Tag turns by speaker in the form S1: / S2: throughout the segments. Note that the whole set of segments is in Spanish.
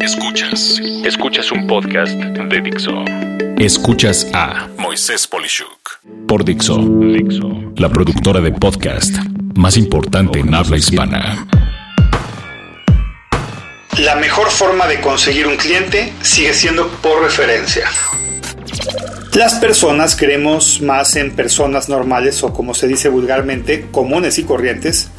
S1: Escuchas. Escuchas un podcast de Dixo. Escuchas a Moisés Polishuk por Dixo. Dixo. La productora de podcast más importante en habla hispana.
S2: La mejor forma de conseguir un cliente sigue siendo por referencia. Las personas creemos más en personas normales o como se dice vulgarmente, comunes y corrientes,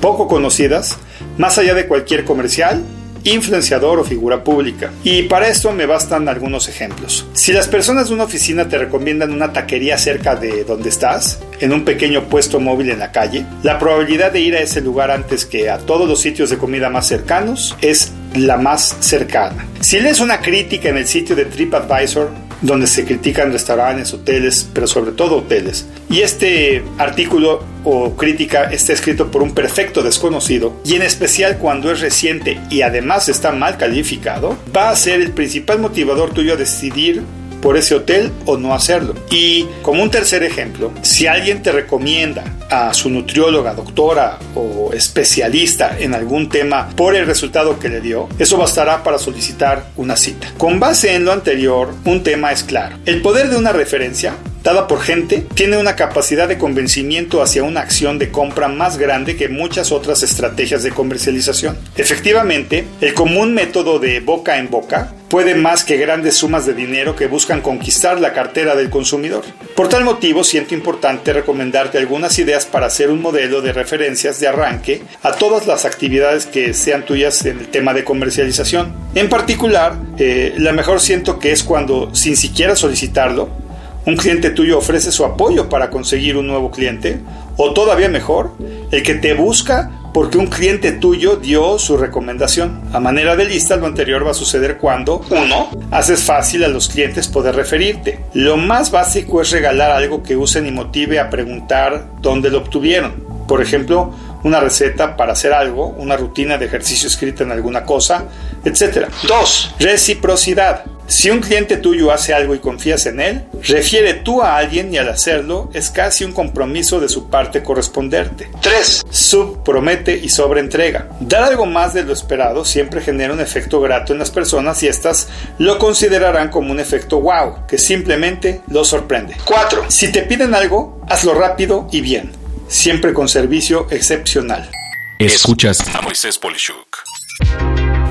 S2: poco conocidas, más allá de cualquier comercial influenciador o figura pública. Y para esto me bastan algunos ejemplos. Si las personas de una oficina te recomiendan una taquería cerca de donde estás, en un pequeño puesto móvil en la calle, la probabilidad de ir a ese lugar antes que a todos los sitios de comida más cercanos es la más cercana. Si lees una crítica en el sitio de TripAdvisor, donde se critican restaurantes, hoteles, pero sobre todo hoteles. Y este artículo o crítica está escrito por un perfecto desconocido y en especial cuando es reciente y además está mal calificado, va a ser el principal motivador tuyo a decidir por ese hotel o no hacerlo. Y como un tercer ejemplo, si alguien te recomienda a su nutrióloga, doctora o especialista en algún tema por el resultado que le dio, eso bastará para solicitar una cita. Con base en lo anterior, un tema es claro. El poder de una referencia dada por gente, tiene una capacidad de convencimiento hacia una acción de compra más grande que muchas otras estrategias de comercialización. Efectivamente, el común método de boca en boca puede más que grandes sumas de dinero que buscan conquistar la cartera del consumidor. Por tal motivo, siento importante recomendarte algunas ideas para hacer un modelo de referencias de arranque a todas las actividades que sean tuyas en el tema de comercialización. En particular, eh, la mejor siento que es cuando, sin siquiera solicitarlo, un cliente tuyo ofrece su apoyo para conseguir un nuevo cliente, o todavía mejor, el que te busca porque un cliente tuyo dio su recomendación. A manera de lista, lo anterior va a suceder cuando 1. Haces fácil a los clientes poder referirte. Lo más básico es regalar algo que usen y motive a preguntar dónde lo obtuvieron. Por ejemplo, una receta para hacer algo, una rutina de ejercicio escrita en alguna cosa, etc. 2. Reciprocidad. Si un cliente tuyo hace algo y confías en él, refiere tú a alguien y al hacerlo es casi un compromiso de su parte corresponderte. 3. Sub, promete y sobreentrega. Dar algo más de lo esperado siempre genera un efecto grato en las personas y éstas lo considerarán como un efecto wow, que simplemente lo sorprende. 4. Si te piden algo, hazlo rápido y bien, siempre con servicio excepcional.
S1: Escuchas a Moisés Polishuk.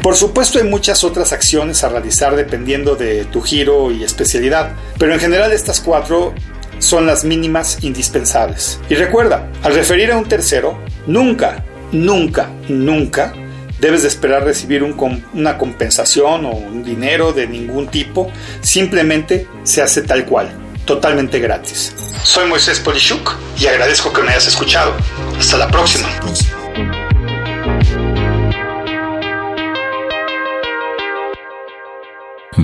S2: Por supuesto hay muchas otras acciones a realizar dependiendo de tu giro y especialidad, pero en general estas cuatro son las mínimas indispensables. Y recuerda, al referir a un tercero, nunca, nunca, nunca debes de esperar recibir una compensación o un dinero de ningún tipo, simplemente se hace tal cual, totalmente gratis. Soy Moisés Polishuk y agradezco que me hayas escuchado. Hasta la próxima.